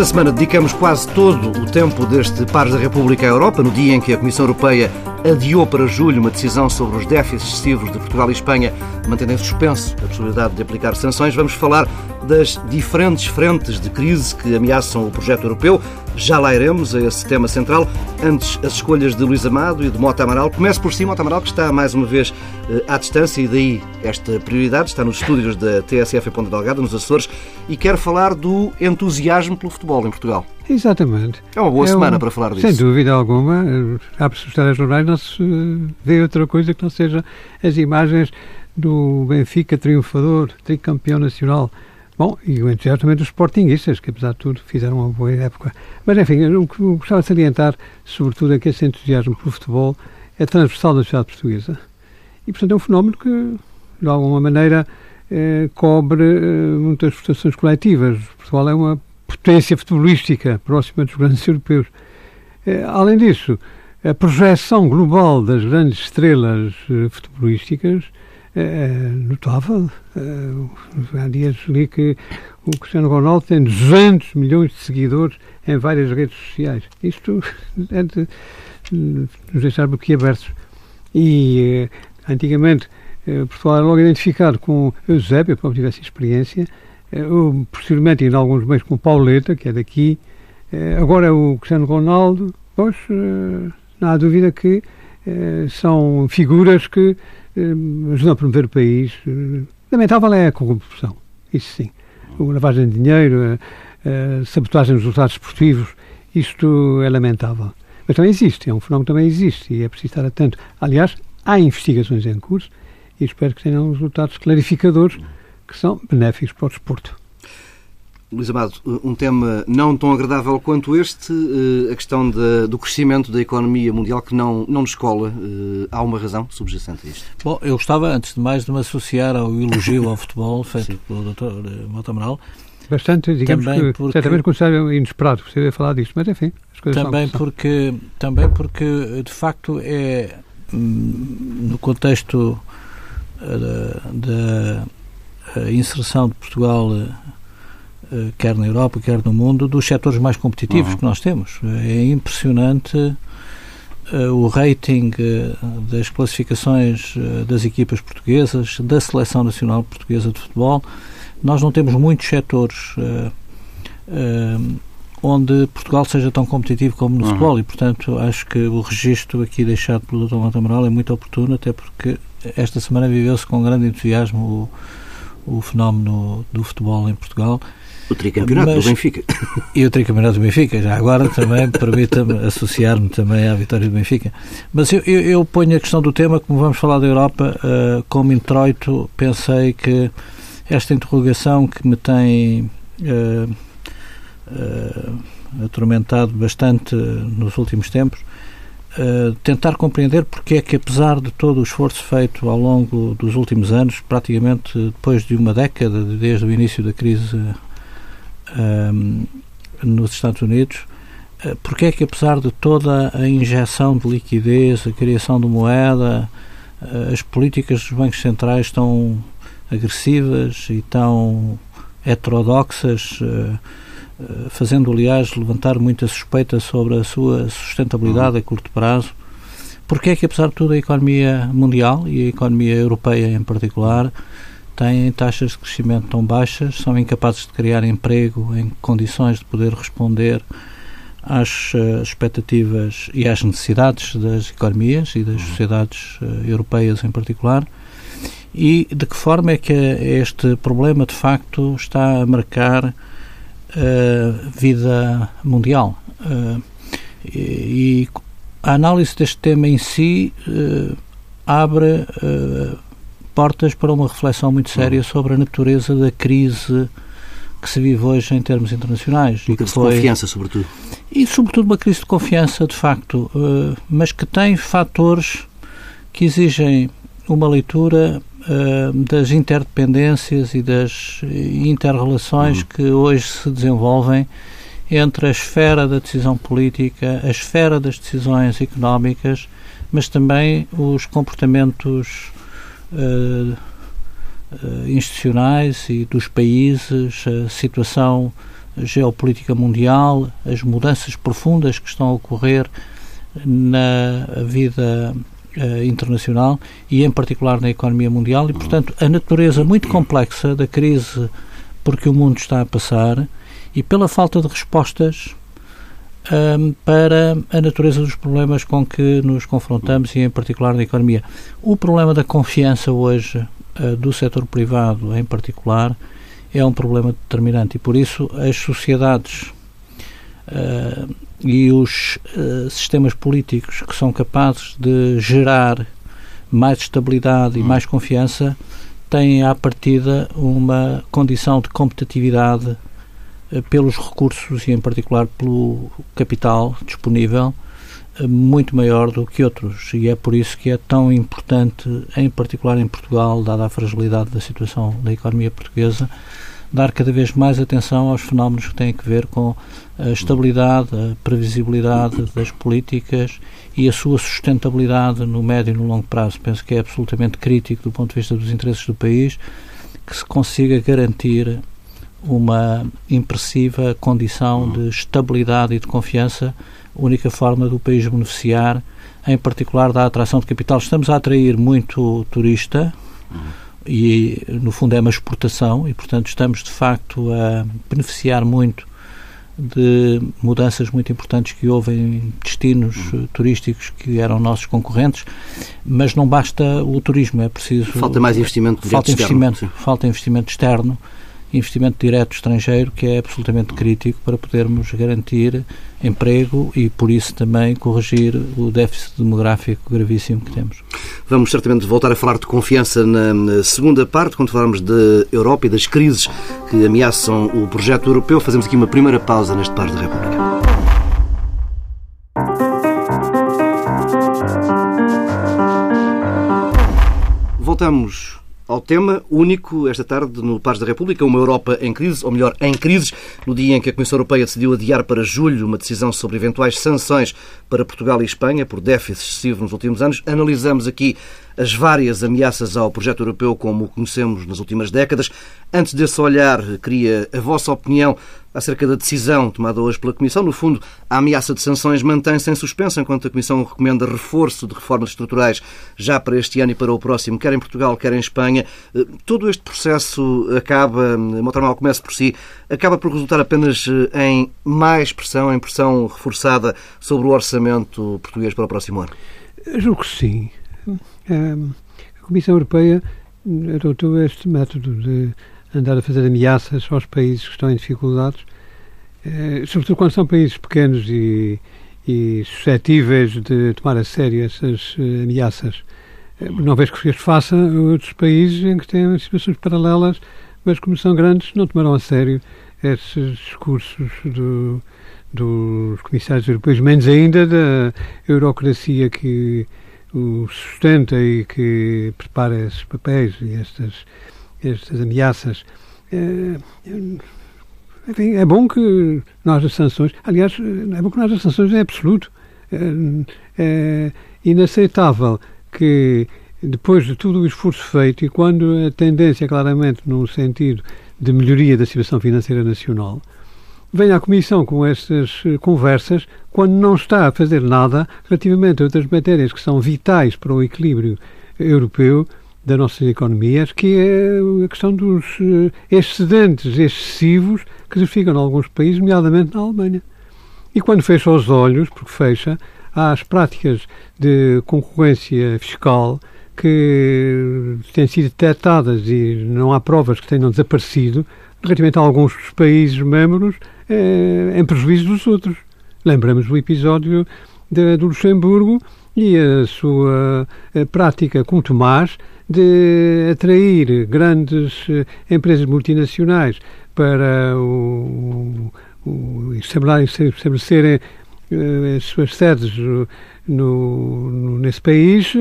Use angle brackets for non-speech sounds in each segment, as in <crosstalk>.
Esta semana dedicamos quase todo o tempo deste Pares da República à Europa, no dia em que a Comissão Europeia adiou para julho uma decisão sobre os déficits excessivos de Portugal e Espanha, mantendo em suspenso a possibilidade de aplicar sanções. Vamos falar das diferentes frentes de crise que ameaçam o projeto europeu. Já lá iremos a esse tema central. Antes, as escolhas de Luís Amado e de Mota Amaral. Começo por si, Mota Amaral, que está mais uma vez eh, à distância e daí esta prioridade. Está nos estúdios da TSF em Ponta Delgada, nos Açores, e quer falar do entusiasmo pelo futebol em Portugal. Exatamente. É uma boa é semana um, para falar disso. Sem dúvida alguma. Abre-se os telejornais, não se vê outra coisa que não seja as imagens do Benfica triunfador, tricampeão nacional. Bom, e o entusiasmo também dos sportinguistas, que apesar de tudo fizeram uma boa época. Mas enfim, o que eu gostava de salientar, sobretudo, é que esse entusiasmo pelo futebol é transversal da sociedade portuguesa. E, portanto, é um fenómeno que, de alguma maneira, eh, cobre eh, muitas prestações coletivas. Portugal é uma potência futebolística próxima dos grandes europeus. Eh, além disso, a projeção global das grandes estrelas eh, futebolísticas é, notável. Há dias li que o Cristiano Ronaldo tem 200 milhões de seguidores em várias redes sociais. Isto <laughs> é de nos deixar boquiabertos. E antigamente Portugal era logo identificado com Eusébio, como tivesse experiência, uh, posteriormente em alguns meios com Pauleta, que é daqui, agora é o Cristiano Ronaldo, pois não há dúvida que são figuras que eh, ajudam a promover o país. Eh, lamentável é a corrupção, isso sim. A lavagem de dinheiro, a, a sabotagem dos resultados esportivos, isto é lamentável. Mas também existe, é um fenómeno que também existe e é preciso estar atento. Aliás, há investigações em curso e espero que tenham resultados clarificadores que são benéficos para o desporto. Luís Amado, um tema não tão agradável quanto este, eh, a questão de, do crescimento da economia mundial que não, não nos cola. Eh, há uma razão subjacente a isto? Bom, eu gostava, antes de mais, de me associar ao elogio ao futebol <laughs> feito Sim. pelo Dr. Mota Amaral. Bastante, digamos também que, porque, certamente considero inesperado você falar disto, mas enfim, as coisas também são porque Também porque, de facto, é hum, no contexto eh, da, da inserção de Portugal eh, quer na Europa, quer no mundo, dos setores mais competitivos uhum. que nós temos. É impressionante uh, o rating uh, das classificações uh, das equipas portuguesas, da seleção nacional portuguesa de futebol. Nós não temos muitos setores onde Portugal seja tão competitivo como no uhum. futebol e, portanto, acho que o registro aqui deixado pelo Dr. Montamaral é muito oportuno, até porque esta semana viveu-se com grande entusiasmo o, o fenómeno do futebol em Portugal o tricampeonato Mas, do Benfica. E o tricampeonato do Benfica, já agora também <laughs> permita-me associar-me também à vitória do Benfica. Mas eu, eu, eu, ponho a questão do tema, como vamos falar da Europa, uh, como introito, pensei que esta interrogação que me tem uh, uh, atormentado bastante nos últimos tempos, tentar compreender porque é que, apesar de todo o esforço feito ao longo dos últimos anos, praticamente depois de uma década, desde o início da crise um, nos Estados Unidos, uh, porque é que apesar de toda a injeção de liquidez, a criação de moeda, as políticas dos bancos centrais tão agressivas e tão heterodoxas, uh, fazendo aliás levantar muita suspeita sobre a sua sustentabilidade a curto prazo, porque é que apesar de tudo a economia mundial e a economia europeia em particular têm taxas de crescimento tão baixas, são incapazes de criar emprego em condições de poder responder às uh, expectativas e às necessidades das economias e das sociedades uh, europeias em particular. E de que forma é que este problema de facto está a marcar vida mundial? Uh, e, a análise deste tema em si uh, abre portas para uma reflexão muito séria uhum. sobre a natureza da crise que se vive hoje em termos internacionais. Uma crise foi... de confiança, sobretudo. E, sobretudo, uma crise de confiança, de facto, mas que tem fatores que exigem uma leitura uh, das interdependências e das interrelações uhum. que hoje se desenvolvem entre a esfera da decisão política, a esfera das decisões económicas, mas também os comportamentos uh, institucionais e dos países, a situação geopolítica mundial, as mudanças profundas que estão a ocorrer na vida uh, internacional e, em particular, na economia mundial, e, portanto, a natureza muito complexa da crise por que o mundo está a passar e pela falta de respostas um, para a natureza dos problemas com que nos confrontamos e, em particular, na economia. O problema da confiança hoje uh, do setor privado, em particular, é um problema determinante e, por isso, as sociedades uh, e os uh, sistemas políticos que são capazes de gerar mais estabilidade e hum. mais confiança têm, à partida, uma condição de competitividade eh, pelos recursos e, em particular, pelo capital disponível eh, muito maior do que outros e é por isso que é tão importante, em particular em Portugal, dada a fragilidade da situação da economia portuguesa, dar cada vez mais atenção aos fenómenos que têm a ver com a estabilidade, a previsibilidade das políticas e a sua sustentabilidade no médio e no longo prazo. Penso que é absolutamente crítico do ponto de vista dos interesses do país que se consiga garantir uma impressiva condição de estabilidade e de confiança, única forma do país beneficiar, em particular da atração de capital. Estamos a atrair muito turista e, no fundo, é uma exportação e, portanto, estamos de facto a beneficiar muito de mudanças muito importantes que houve em destinos turísticos que eram nossos concorrentes, mas não basta o turismo, é preciso falta mais investimento falta investimento, externo, falta investimento externo investimento direto estrangeiro que é absolutamente crítico para podermos garantir emprego e, por isso, também corrigir o déficit demográfico gravíssimo que temos. Vamos certamente voltar a falar de confiança na segunda parte, quando falarmos da Europa e das crises que ameaçam o projeto europeu. Fazemos aqui uma primeira pausa neste Par da República. Voltamos ao tema único esta tarde no Paz da República, uma Europa em crise, ou melhor, em crises, no dia em que a Comissão Europeia decidiu adiar para julho uma decisão sobre eventuais sanções para Portugal e Espanha por déficit excessivo nos últimos anos. Analisamos aqui as várias ameaças ao projeto europeu como o conhecemos nas últimas décadas. Antes desse olhar, queria a vossa opinião acerca da decisão tomada hoje pela Comissão. No fundo, a ameaça de sanções mantém-se em suspenso, enquanto a Comissão recomenda reforço de reformas estruturais já para este ano e para o próximo, quer em Portugal, quer em Espanha. Eh, todo este processo acaba, mal começa por si, acaba por resultar apenas eh, em mais pressão, em pressão reforçada sobre o orçamento português para o próximo ano? Julgo que sim. A Comissão Europeia adotou este método de andar a fazer ameaças aos países que estão em dificuldades, eh, sobretudo quando são países pequenos e, e suscetíveis de tomar a sério essas eh, ameaças. Eh, não vejo que se faça outros países em que têm situações paralelas, mas como são grandes, não tomarão a sério esses discursos do, dos comissários europeus, menos ainda da eurocracia que o sustenta e que prepara esses papéis e estas, estas ameaças. É, enfim, é bom que nós as sanções, aliás, é bom que nós as sanções é absoluto. É, é inaceitável que depois de todo o esforço feito e quando a tendência é claramente no sentido de melhoria da situação financeira nacional, venha à Comissão com estas eh, conversas quando não está a fazer nada relativamente a outras matérias que são vitais para o equilíbrio europeu das nossas economias, que é a questão dos eh, excedentes excessivos que se ficam em alguns países, nomeadamente na Alemanha. E quando fecha os olhos, porque fecha, às práticas de concorrência fiscal que têm sido detectadas e não há provas que tenham desaparecido, relativamente a alguns países membros, é, em prejuízo dos outros. Lembramos o episódio de, do Luxemburgo e a sua a prática com Tomás de atrair grandes empresas multinacionais para o, o estabelecerem as suas sedes no, no, nesse país,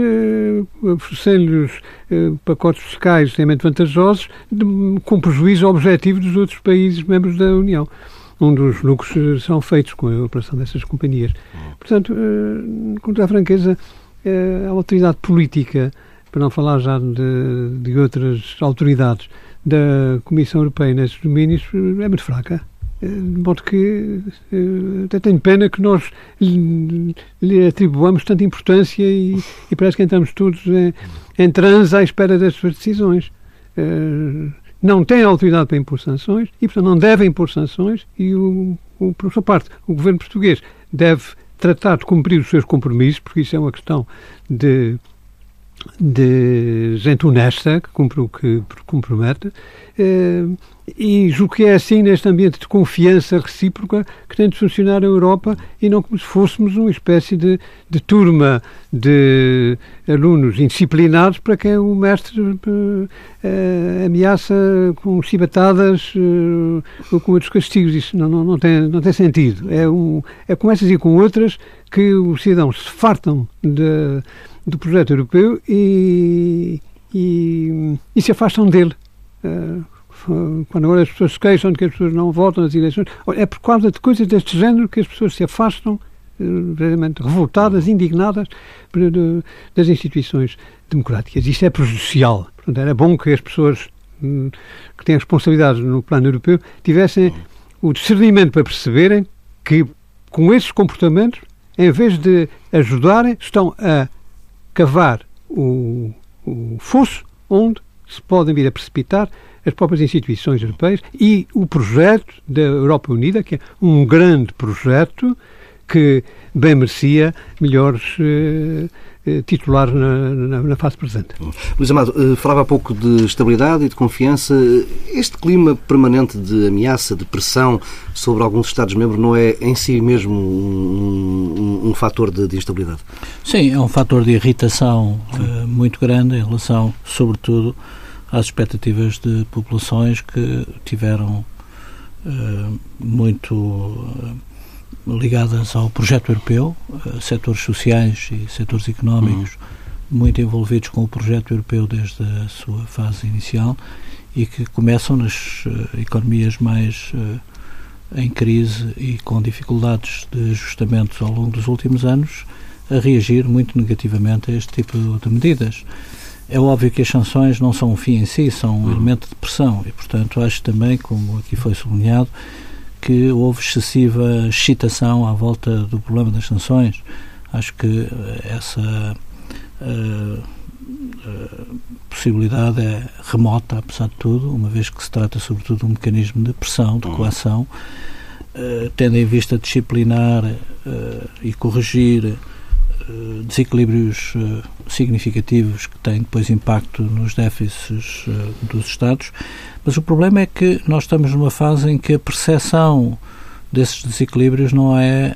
oferecendo-lhes pacotes fiscais extremamente vantajosos, de, com prejuízo objetivo dos outros países membros da União um dos lucros são feitos com a operação dessas companhias. Portanto, com toda a franqueza, a autoridade política, para não falar já de, de outras autoridades da Comissão Europeia nesses domínios, é muito fraca. De modo que até tenho pena que nós lhe, atribuamos tanta importância e, e, parece que entramos todos em, em transe à espera das suas decisões. Uh, não têm autoridade para impor sanções e, portanto, não devem impor sanções e, o, o, por sua parte, o governo português deve tratar de cumprir os seus compromissos, porque isso é uma questão de de gente honesta, que cumpre o que compromete, eh, e julgo que é assim neste ambiente de confiança recíproca que tem de funcionar a Europa e não como se fôssemos uma espécie de, de turma de alunos indisciplinados para quem o mestre uh, ameaça com chibatadas uh, ou com outros castigos. Isso não, não, não, tem, não tem sentido. É, um, é com essas e com outras que os cidadãos se fartam de do projeto europeu e, e, e se afastam dele. Uh, quando agora as pessoas se queixam de que as pessoas não votam nas eleições, é por causa de coisas deste género que as pessoas se afastam, uh, verdadeiramente revoltadas, indignadas de, das instituições democráticas. Isto é prejudicial. Portanto, era bom que as pessoas um, que têm responsabilidades no plano europeu tivessem o discernimento para perceberem que, com esses comportamentos, em vez de ajudarem, estão a cavar o, o fosso onde se podem vir a precipitar as próprias instituições europeias e o projeto da Europa Unida, que é um grande projeto que bem merecia melhores eh, eh, titular na, na, na, fase presente. Luís Amado, eh, falava há pouco de estabilidade e de confiança. Este clima permanente de ameaça, de pressão sobre alguns Estados-membros não é em si mesmo um, um, um fator de, de, instabilidade? Sim, é um fator de irritação uh, muito grande em relação, sobretudo, às expectativas de populações que tiveram uh, muito. Uh, ligadas ao projeto europeu, uh, setores sociais e setores económicos uhum. muito envolvidos com o projeto europeu desde a sua fase inicial e que começam nas economias mais em crise e com dificuldades de ajustamentos ao longo dos últimos anos a reagir muito negativamente a este tipo de medidas. É óbvio que as sanções não são um fim em si, são um uhum. elemento de pressão e, portanto, acho também, como aqui foi sublinhado, que houve excessiva excitação à volta do problema das sanções. Acho que eh, essa uh, uh, possibilidade é remota, apesar de tudo, uma vez que se trata sobretudo de um mecanismo de pressão, de uhum. coação, uh, tendo em vista disciplinar e corrigir desequilíbrios significativos que têm depois impacto nos déficits dos Estados mas o problema é que nós estamos numa fase em que a percepção desses desequilíbrios não é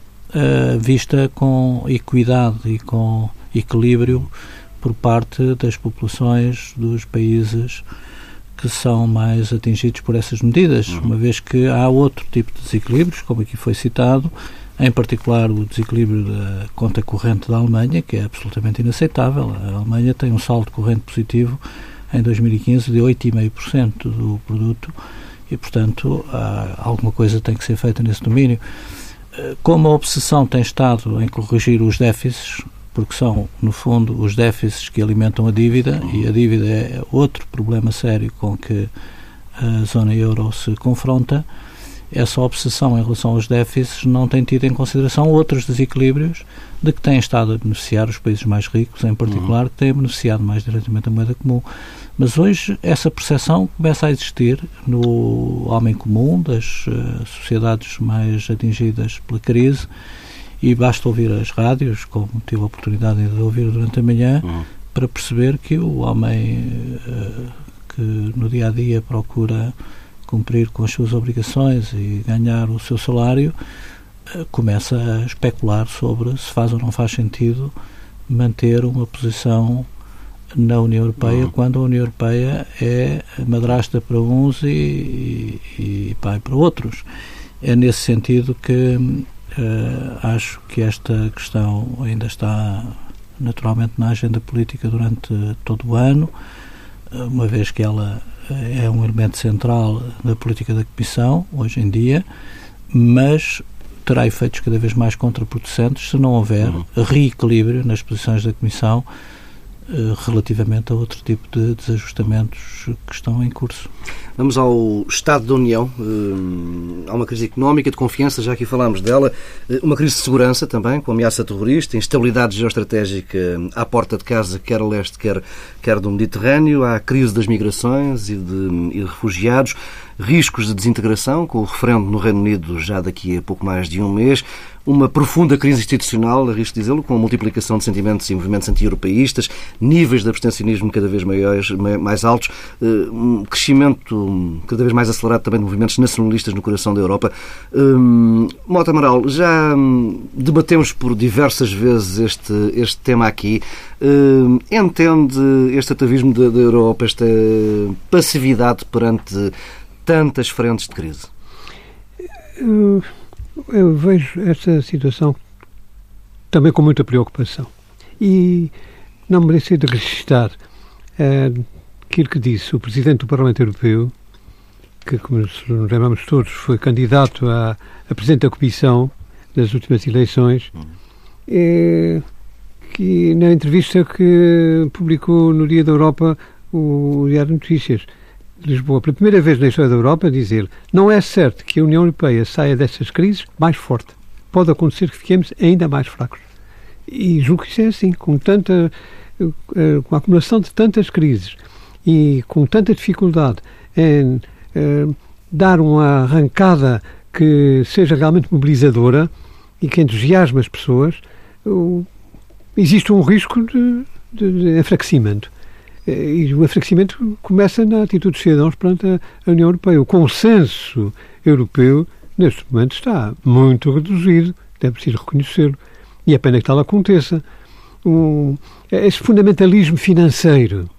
vista com equidade e com equilíbrio por parte das populações dos países que são mais atingidos por essas medidas, uhum. uma vez que há outro tipo de desequilíbrios, como aqui foi citado, em particular o desequilíbrio da conta corrente da Alemanha, que é absolutamente inaceitável. A Alemanha tem um saldo corrente positivo em 2015 de 8,5% do produto e, portanto, alguma coisa tem que ser feita nesse domínio. Eh, como a obsessão tem estado em corrigir os déficits, porque são, no fundo, os déficits que alimentam a dívida, e a dívida é outro problema sério com que a zona euro se confronta, essa obsessão em relação aos déficits não tem tido em consideração outros desequilíbrios de que têm estado a beneficiar os países mais ricos, em particular, que têm beneficiado mais diretamente a moeda comum. Mas hoje essa percepção começa a existir no homem comum, das uh, sociedades mais atingidas pela crise, e basta ouvir as rádios, como tive a oportunidade de ouvir durante a manhã, uhum. para perceber que o homem uh, que no dia a dia procura cumprir com as suas obrigações e ganhar o seu salário começa a especular sobre se faz ou não faz sentido manter uma posição na União Europeia, uhum. quando a União Europeia é madrasta para uns e, e, e pai para outros. É nesse sentido que uh, acho que esta questão ainda está naturalmente na agenda política durante todo o ano, uma vez que ela é um elemento central da política da Comissão, hoje em dia, mas terá efeitos cada vez mais contraproducentes se não houver uhum. reequilíbrio nas posições da Comissão eh, relativamente a outro tipo de desajustamentos que estão em curso. Vamos ao Estado da União. Eh, há uma crise económica, de confiança, já aqui falámos dela. Eh, uma crise de segurança também, com ameaça terrorista, instabilidade geoestratégica à porta de casa, quer a leste, quer, quer do Mediterrâneo. Há a crise das migrações e de, e de refugiados riscos de desintegração, com o referendo no Reino Unido já daqui a pouco mais de um mês, uma profunda crise institucional, arrisco dizê-lo, com a multiplicação de sentimentos e movimentos anti-europeístas, níveis de abstencionismo cada vez maiores, mais altos, eh, um crescimento cada vez mais acelerado também de movimentos nacionalistas no coração da Europa. Um, Mota Amaral, já hum, debatemos por diversas vezes este, este tema aqui. Um, entende este atavismo da, Europa, esta passividade perante tantas frentes de crise? Eu, eu vejo essa situação também com muita preocupação. E não me deixei de registrar é, aquilo que disse o Presidente do Parlamento Europeu, que, como nos lembramos todos, foi candidato a, a Presidente da Comissão das últimas eleições, é, que na entrevista que publicou no Dia da Europa o Diário de Notícias, Lisboa, pela primeira vez na história da Europa, dizer não é certo que a União Europeia saia dessas crises mais forte. Pode acontecer que fiquemos ainda mais fracos. E julgo que isso é assim, com tanta eh, com a acumulação de tantas crises e com tanta dificuldade em eh, dar uma arrancada que seja realmente mobilizadora e que entusiasme as pessoas, existe um risco de, de, de enfraquecimento. Eh, e o enfraquecimento começa na atitude dos cidadãos perante a União Europeia. O consenso europeu, neste momento, está muito reduzido, é preciso reconhecê-lo. E é pena que tal aconteça. Um, esse fundamentalismo financeiro,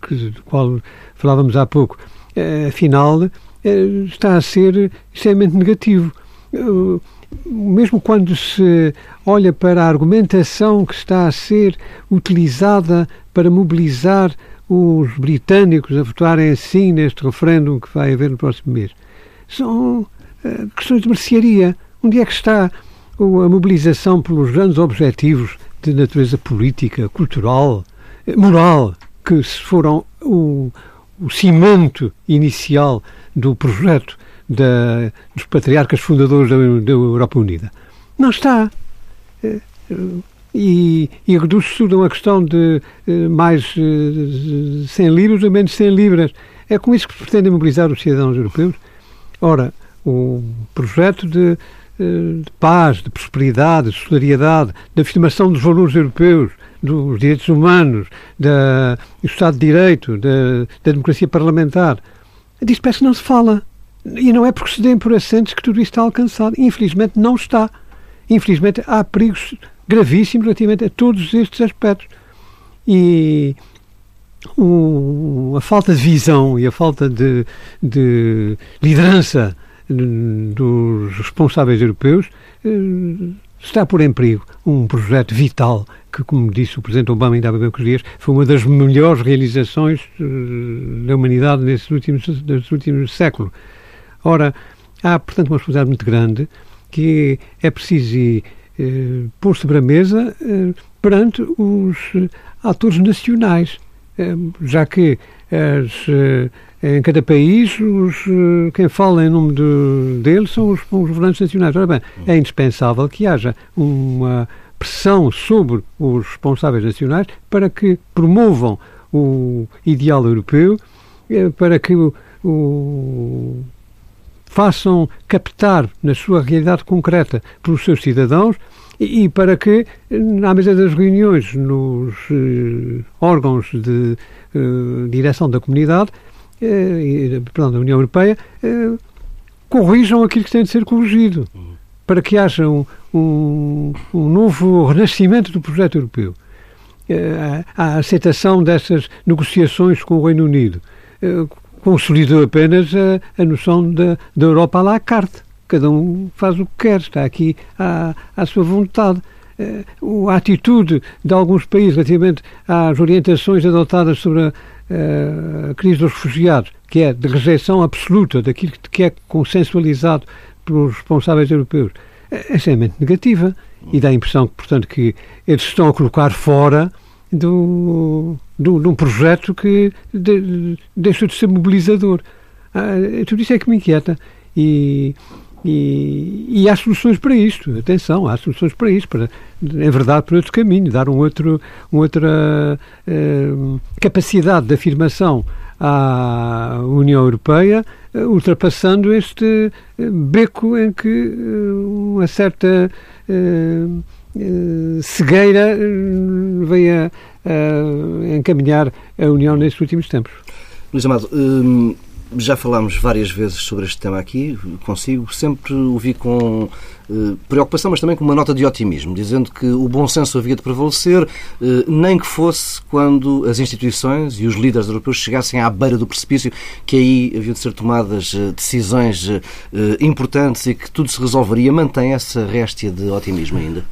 que, do qual falávamos há pouco, uh, afinal, uh, está a ser extremamente negativo. mesmo quando se olha para a argumentação que está a ser utilizada para mobilizar os britânicos a votarem assim neste referendo que vai haver no próximo mês. São questões de mercearia. Onde é que está a mobilização pelos grandes objetivos de natureza política, cultural, eh, moral, que foram o, o cimento inicial do projeto da, dos patriarcas fundadores da, da Europa Unida? Não está. Eh, e, e reduz-se tudo a uma questão de uh, mais uh, 100 libras ou menos 100 libras. É com isso que se pretende mobilizar os cidadãos europeus. Ora, o projeto de, uh, de paz, de prosperidade, de solidariedade, de afirmação dos valores europeus, dos direitos humanos, da, do Estado de Direito, da, da democracia parlamentar, disso parece que não se fala. E não é porque se dêem por assentes que tudo isso está alcançado. Infelizmente não está. Infelizmente há perigos gravíssimo relativamente a todos estes aspectos. E o, a falta de visão e a falta de, de liderança dos responsáveis europeus eh, está a pôr em perigo um projeto vital que, como disse o Presidente Obama ainda há poucos dias, foi uma das melhores realizações eh, da humanidade nesses últimos, nesses últimos séculos. Ora, há, portanto, uma responsabilidade muito grande que é preciso eh, pôr sobre a mesa eh, perante os atores nacionais, já que as, em cada país os, quem fala em nome de, deles são os, os governantes nacionais. Ora bem, é indispensável que haja uma pressão sobre os responsáveis nacionais para que promovam o ideal europeu, para que o, o façam captar na sua realidade concreta pelos seus cidadãos e, e para que, na mesa das reuniões, nos eh, órgãos de eh, direção da comunidade, eh, perdão, da União Europeia, eh, corrijam aquilo que tem de ser corrigido. Para que haja um, um, um novo renascimento do projeto europeu. Uh, a aceitação dessas negociações com o Reino Unido uh, consolidou apenas a, a noção da, Europa à la carte. Cada um faz o que quer, está aqui à, à sua vontade. Uh, a atitude de alguns países relativamente às orientações adotadas sobre a, a crise dos refugiados, que é de rejeição absoluta daquilo que é consensualizado pelos responsáveis europeus, é extremamente negativa e dá a impressão, portanto, que eles estão a colocar fora do, do, de um projeto que de, deixou de ser mobilizador. Ah, tudo isso é que me inquieta. E, e, e, há soluções para isto, atenção, há soluções para isto, para, em verdade, para outro caminho, dar um outro, uma outra uh, capacidade de afirmação à União Europeia, ultrapassando este uh, beco em que uma certa cegueira veio a, encaminhar a União nestes últimos tempos. Luís Amado, hum, já falámos várias vezes sobre este tema aqui, consigo, sempre o vi com eh, preocupação, mas também com uma nota de otimismo, dizendo que o bom senso havia de prevalecer, eh, nem que fosse quando as instituições e os líderes europeus chegassem à beira do precipício, que aí haviam de ser tomadas eh, decisões importantes e que tudo se resolveria. Mantém essa réstia de otimismo ainda?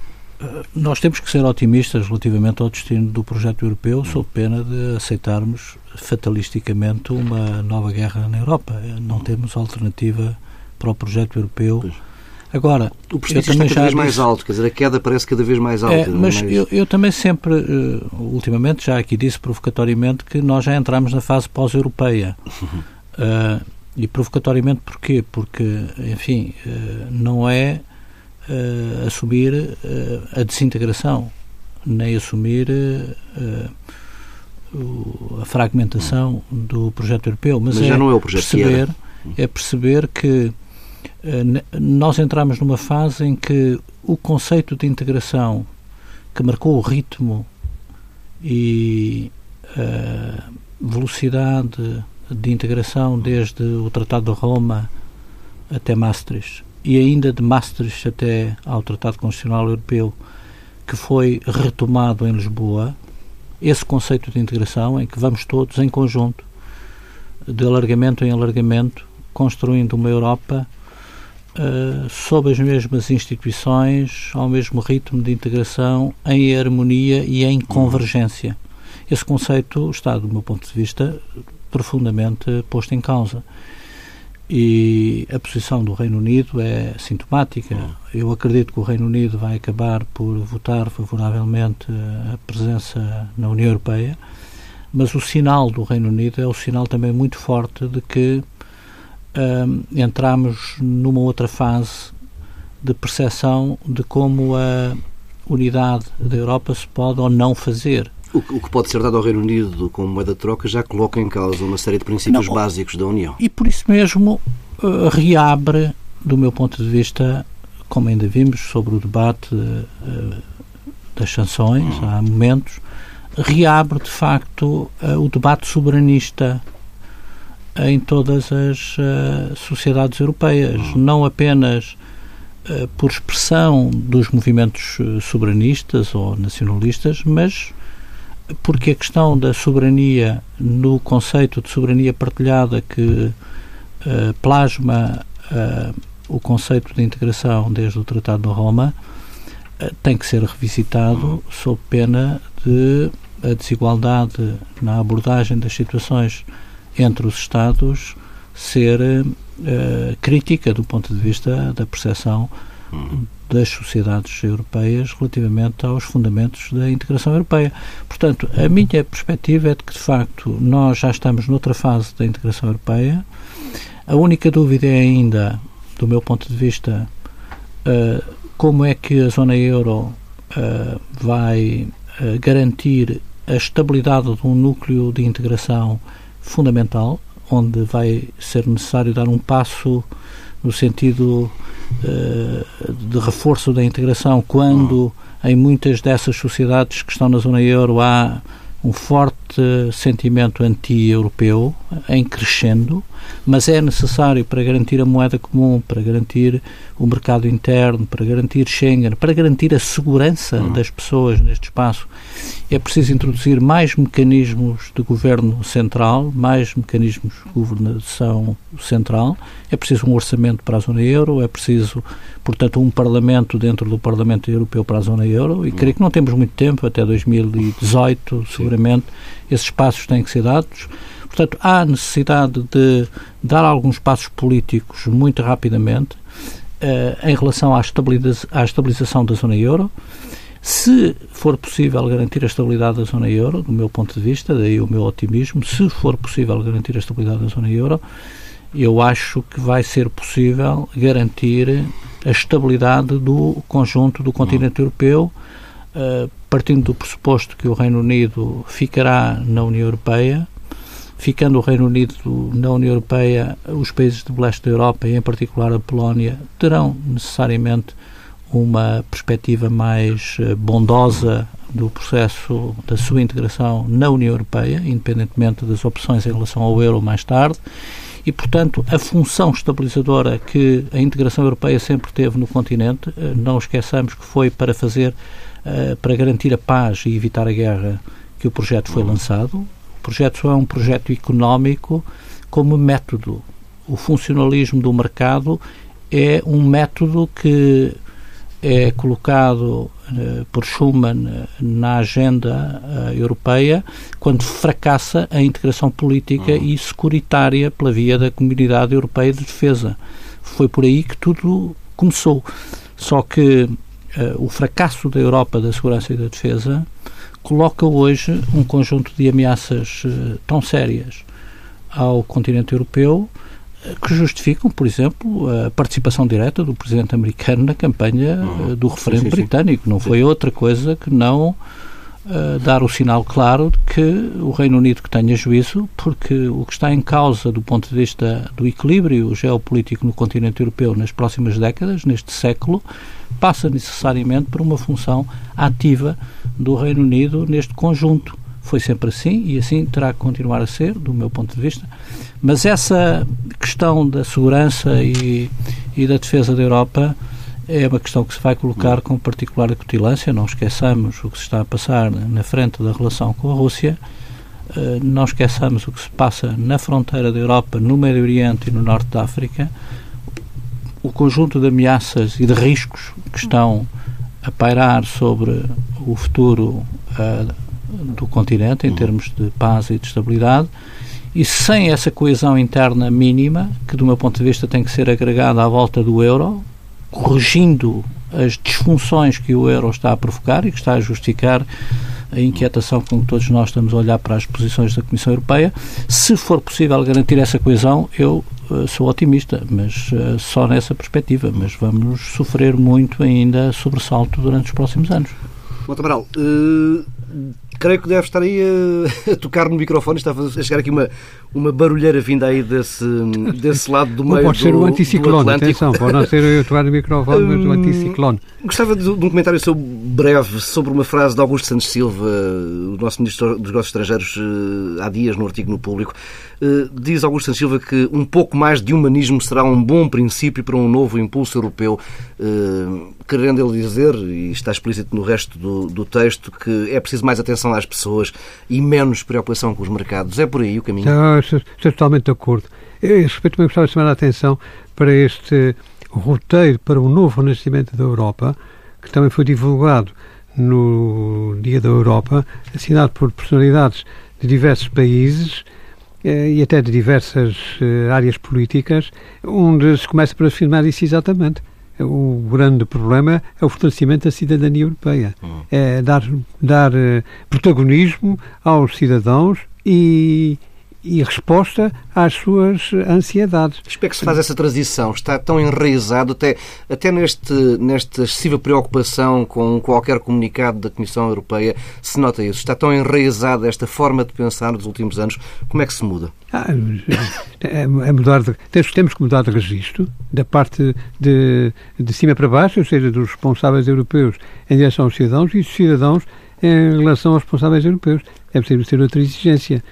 Nós temos que ser otimistas relativamente ao destino do projeto europeu, sob pena de aceitarmos fatalisticamente uma nova guerra na Europa. Não temos alternativa para o projeto europeu. Pois. Agora, o precipício está cada vez mais alto, quer dizer, a queda parece cada vez mais alta. É, mas mais... Eu, eu, também sempre, uh, ultimamente, já aqui disse provocatoriamente que nós já entramos na fase pós-europeia. Uh, <laughs> e provocatoriamente porquê? Porque, enfim, uh, não é assumir a desintegração, nem assumir a fragmentação do projeto europeu, mas, mas já é não é o projeto perceber, é perceber que uh, nós entramos numa fase em que o conceito de integração que marcou o ritmo e a eh, velocidade de integração desde o Tratado de Roma até Maastricht e ainda de Maastricht até ao Tratado Constitucional Europeu que foi retomado em Lisboa esse conceito de integração em que vamos todos em conjunto, de alargamento em alargamento, construindo uma Europa uh, sob as mesmas instituições, ao mesmo ritmo de integração, em harmonia e em convergência. Esse conceito está, do meu ponto de vista, profundamente posto em causa e a posição do Reino Unido é sintomática. Eu acredito que o Reino Unido vai acabar por votar favoravelmente a presença na União Europeia, mas o sinal do Reino Unido é o sinal também muito forte de que um, entramos numa outra fase de percepção de como a unidade da Europa se pode ou não fazer. O, que pode ser dado ao Reino Unido como moeda de troca já coloca em causa uma série de princípios Não, básicos da União. E por isso mesmo uh, reabre, do meu ponto de vista, como ainda vimos sobre o debate uh, das sanções, hum. há momentos, reabre de facto uh, o debate soberanista em todas as sociedades europeias, hum. não apenas por expressão dos movimentos soberanistas ou nacionalistas, mas porque a questão da soberania, no conceito de soberania partilhada que uh, plasma uh, o conceito de integração desde o Tratado de Roma, uh, tem que ser revisitado sob pena de a desigualdade na abordagem das situações entre os Estados ser crítica do ponto de vista da percepção das sociedades europeias relativamente aos fundamentos da integração europeia. Portanto, a minha perspectiva é de que, de facto, nós já estamos noutra fase da integração europeia. A única dúvida é ainda, do meu ponto de vista, uh, como é que a zona euro uh, vai uh, garantir a estabilidade de um núcleo de integração fundamental, onde vai ser necessário dar um passo no sentido uh, de reforço da integração, quando em muitas dessas sociedades que estão na zona euro há um forte sentimento anti-europeu em crescendo, mas é necessário para garantir a moeda comum, para garantir o mercado interno, para garantir Schengen, para garantir a segurança uhum. das pessoas neste espaço, é preciso introduzir mais mecanismos de governo central, mais mecanismos de governação central, é preciso um orçamento para a zona euro, é preciso, portanto, um parlamento dentro do Parlamento Europeu para a zona euro, e creio que não temos muito tempo, até 2018, seguramente, esses passos têm que ser dados. Portanto, há necessidade de dar alguns passos políticos muito rapidamente uh, em relação à, estabiliza à estabilização da zona euro. Se for possível garantir a estabilidade da zona euro, do meu ponto de vista, daí o meu otimismo, se for possível garantir a estabilidade da zona euro, eu acho que vai ser possível garantir a estabilidade do conjunto do continente europeu, uh, partindo do pressuposto que o Reino Unido ficará na União Europeia, ficando o Reino Unido na União Europeia, os países do leste da Europa, e em particular a Polónia, terão necessariamente uma perspectiva mais eh, bondosa do processo da sua integração na União Europeia, independentemente das opções em relação ao euro mais tarde, e, portanto, a função estabilizadora que a integração europeia sempre teve no continente, eh, não esqueçamos que foi para fazer, eh, para garantir a paz e evitar a guerra que o projeto foi lançado. O projeto é um projeto económico como método. O funcionalismo do mercado é um método que é colocado uh, por Schuman uh, na agenda uh, europeia quando fracassa a integração política uhum. e securitária pela via da Comunidade Europeia de Defesa. Foi por aí que tudo começou. Só que o fracasso da Europa da segurança e da defesa coloca hoje um conjunto de ameaças tão sérias ao continente europeu que justificam, por exemplo, a participação direta do presidente americano na campanha uhum. do referendo sim, sim, britânico. Não foi outra coisa que não uh, dar o sinal claro de que o Reino Unido que tenha juízo, porque o que está em causa do ponto de vista do equilíbrio geopolítico no continente europeu nas próximas décadas, neste século, passa necessariamente por uma função ativa do Reino Unido neste conjunto. Foi sempre assim e assim terá que continuar a ser, do meu ponto de vista. Mas essa questão da segurança e, e da defesa da Europa é uma questão que se vai colocar com particular acutilância. Não esqueçamos o que se está a passar na frente da relação com a Rússia. Eh, não esqueçamos o que se passa na fronteira da Europa, no Médio Oriente e no Norte da África. O conjunto de ameaças e de riscos que estão a pairar sobre o futuro uh, do continente em termos de paz e de estabilidade e sem essa coesão interna mínima, que do meu ponto de vista tem que ser agregada à volta do euro, corrigindo as disfunções que o euro está a provocar e que está a justificar a inquietação com que todos nós estamos a olhar para as posições da Comissão Europeia. Se for possível garantir essa coesão, eu uh, sou otimista, mas uh, só nessa perspectiva. Mas vamos sofrer muito ainda sobressalto durante os próximos anos. Monte Amaral, uh creio que deve estar aí a, <laughs> a tocar no microfone. Está a chegar aqui uma, uma barulheira vinda aí desse, desse lado do meio Pode ser o anticiclone, atenção, pode não ser eu tocar no microfone, mas o anticiclone. Gostava de, de, um comentário seu breve sobre uma frase de Augusto Santos Silva, o nosso Ministro dos Negócios Estrangeiros, eh, há dias no artigo no Público. Eh, diz Augusto Silva que um pouco mais de humanismo será um bom princípio para um novo impulso europeu. Eh, querendo ele dizer, e está explícito no resto do, do texto, que é preciso mais atenção às pessoas e menos preocupação com os mercados. É por aí o caminho? Não, estou, totalmente de acordo. Eu, respeito, também gostava de chamar a atenção para este roteiro para o novo renascimento da Europa, que também foi divulgado no Dia da Europa, assinado por personalidades de diversos países e até de diversas eh, áreas políticas, onde se começa por afirmar isso exatamente. O grande problema é o fortalecimento da cidadania europeia. Hum. É dar, dar eh, protagonismo aos cidadãos e, e resposta às suas ansiedades. Espero que se faz essa transição. Está tão enraizado, até, até neste, nesta excessiva preocupação com qualquer comunicado da Comissão Europeia, se nota isso. Está tão enraizada esta forma de pensar nos últimos anos. Como é que se muda? Ah, é, é mudar de, temos que mudar de registro, da parte de, de cima para baixo, ou seja, dos responsáveis europeus em direção aos cidadãos, e os cidadãos em relação aos responsáveis europeus. É preciso ter outra exigência.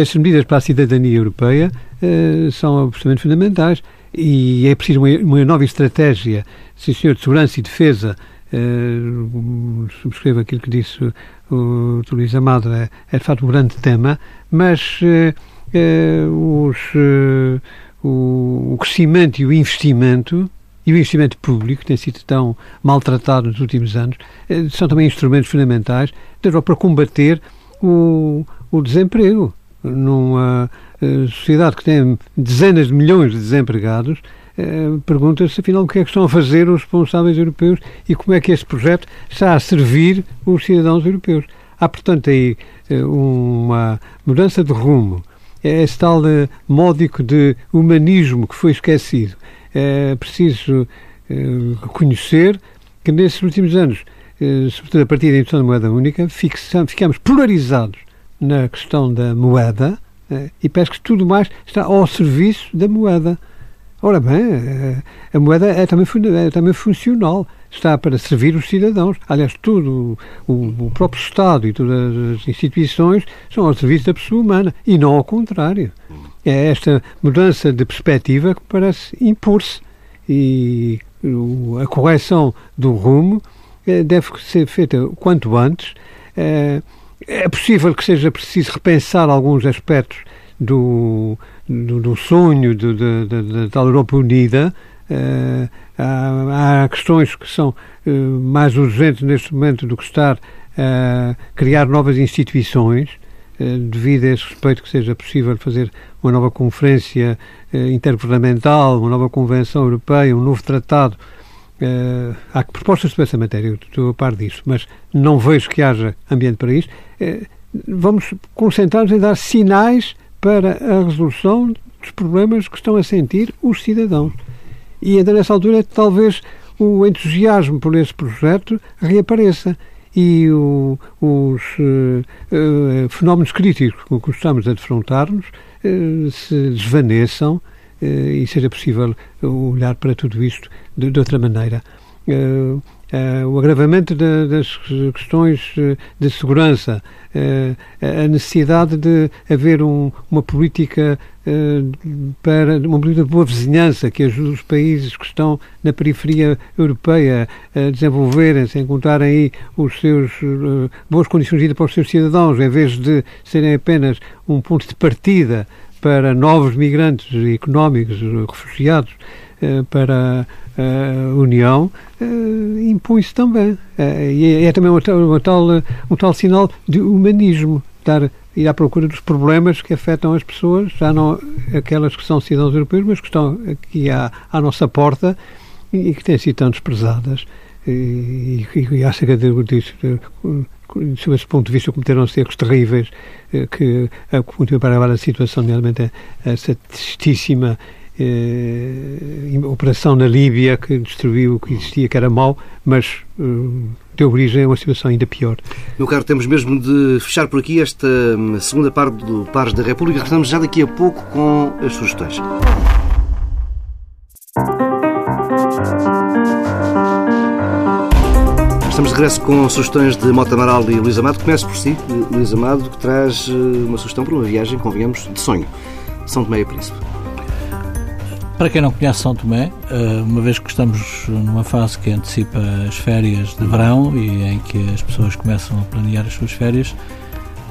Estas medidas para a cidadania europeia uh, são absolutamente fundamentais e é preciso uma, uma nova estratégia, sim senhor, de segurança e defesa. Uh, subscrevo aquilo que disse o, o Luís Amado, é, é, de facto um grande tema, mas uh, os, o, o crescimento e o investimento e o investimento público, que tem sido tão maltratado nos últimos anos, são também instrumentos fundamentais para combater o, o desemprego numa uh, sociedade que tem dezenas de milhões de desempregados, uh, pergunta-se afinal o que é que estão a fazer os responsáveis europeus e como é que este projeto está a servir os cidadãos europeus. Há, portanto, aí uh, uma mudança de rumo. É esse tal módico de humanismo que foi esquecido. É preciso reconhecer que nesses últimos anos, sobretudo a partir da introdução da moeda única, ficamos polarizados na questão da moeda eh, e parece que tudo mais está ao serviço da moeda. Ora bem, eh, a moeda é também, é também funcional, está para servir os cidadãos. Aliás, tudo, o, o, próprio Estado e todas as instituições são ao serviço da pessoa humana e não ao contrário. É esta mudança de perspectiva que parece impor-se e a correção do rumo eh, deve ser feita o quanto antes. Possível que seja preciso repensar alguns aspectos do, do, do sonho de, de, de, da Europa Unida. Uh, há, há, questões que são uh, mais urgentes neste momento do que estar a criar novas instituições, uh, devido a esse respeito que seja possível fazer uma nova conferência intergovernamental, uma nova convenção europeia, um novo tratado Uh, há propostas sobre essa matéria, estou a par disso, mas não vejo que haja ambiente para isso. Uh, vamos concentrar-nos em dar sinais para a resolução dos problemas que estão a sentir os cidadãos. E então, nessa altura, talvez o entusiasmo por esse projeto reapareça e o, os uh, fenómenos críticos com que estamos a defrontar-nos se desvaneçam e seja possível olhar para tudo isto de, de outra maneira. Uh, uh, o agravamento das questões eh, de segurança, uh, a necessidade de haver um, uma política para uma política de boa vizinhança que ajude os países que estão na periferia europeia a desenvolverem-se, a encontrarem aí os seus boas condições de vida para os seus cidadãos, em vez de serem apenas um ponto de partida para novos migrantes económicos, refugiados, eh, para a União eh, impõe-se também. Eh, e é, é também uma tal, um tal sinal de humanismo, dar, ir à procura dos problemas que afetam as pessoas, já não aquelas que são cidadãos europeus, mas que estão aqui à, à nossa porta e, que têm sido tão desprezadas. E, e, e que disso, sob esse ponto de vista, cometeram-se erros terríveis que continuam para a situação, realmente, essa tristíssima eh, operação na Líbia que destruiu o que existia, que era mau, mas eh, deu origem a uma situação ainda pior. Meu caro, temos mesmo de fechar por aqui esta hum, segunda parte do Pares da República. Estamos já daqui a pouco com as sugestões. Estamos de regresso com sugestões de Mota Amaral e Luís Amado. Começo por si, Luís Amado, que traz eh, uma sugestão para uma viagem, convenhamos, de sonho. São Tomé e Príncipe. Para quem não conhece São Tomé, eh, uma vez que estamos numa fase que antecipa as férias de verão e em que as pessoas começam a planear as suas férias,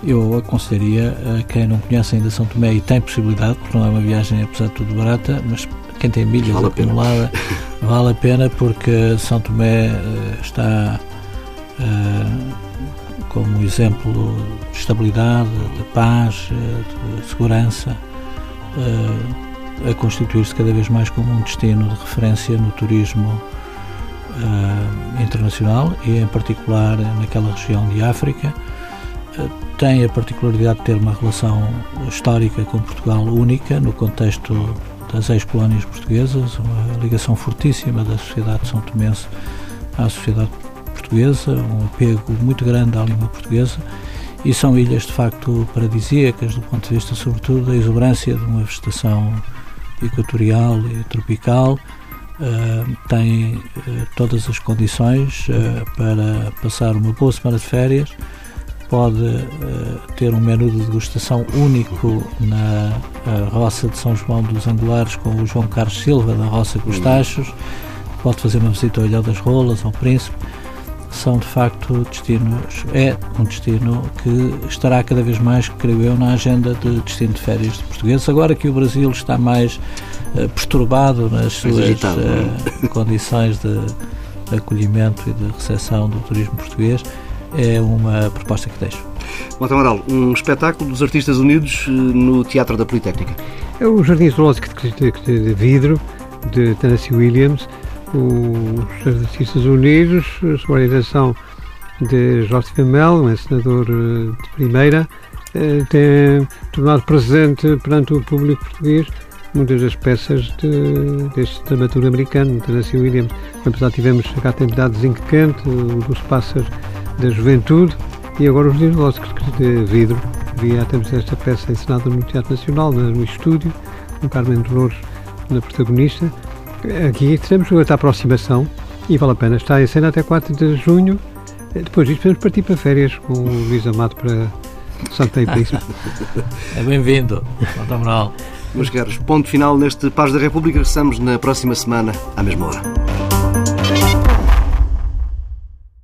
eu aconselharia a quem não conhece ainda São Tomé e tem possibilidade, porque não é uma viagem apesar de tudo barata, mas quem tem milhas vale acumuladas vale a pena porque São Tomé eh, está como exemplo de estabilidade, de paz, de segurança. Uh, a constituir-se cada vez mais como um destino de referência no turismo internacional e, em particular, naquela região de África. Tem a particularidade de ter uma relação histórica com Portugal única no contexto das ex-colónias portuguesas, uma ligação fortíssima da sociedade são tomense à sociedade portuguesa, um apego muito grande à língua portuguesa e são ilhas de facto paradisíacas do ponto de vista sobretudo da exuberância de uma vegetação equatorial e tropical, tem todas as condições para passar uma boa semana de férias pode uh, ter um menu de degustação único na uh, Roça de São João dos Angulares com o João Carlos Silva, da Roça Costachos, pode fazer uma visita ao Ilha das Rolas, ao Príncipe. São de facto destinos, é um destino que estará cada vez mais, creio eu, na agenda de destino de férias de portugueses. Agora que o Brasil está mais uh, perturbado nas suas agitado, é? condições de acolhimento e de recepção do turismo português, é uma proposta que deixo. Mota Amaral, um espetáculo dos Artistas Unidos eh, no Teatro da Politécnica. É o Jardim Zoológico de Vidro, de Tennessee Williams, os Artistas Unidos, a organização de Jorge Camel, um encenador eh, de primeira, eh, tem tornado presente perante o público português muitas das peças de, deste dramaturgo americano, Tennessee Williams. Apesar tivemos a Quente, o dos Pássaros da Juventude e agora os Oscars de Vidro. Via temos esta peça encenada no Teatro Nacional, no estúdio, com Carmen Dolores na protagonista. Aqui teremos outra aproximação e vale a pena. Está em cena até 4 de junho. Depois disso, podemos partir para férias com o Luís Amado para Santa e Príncipe. <laughs> É bem-vindo, Santa Moral. Meus caros, ponto final neste Paz da República. Regressamos na próxima semana, à mesma hora.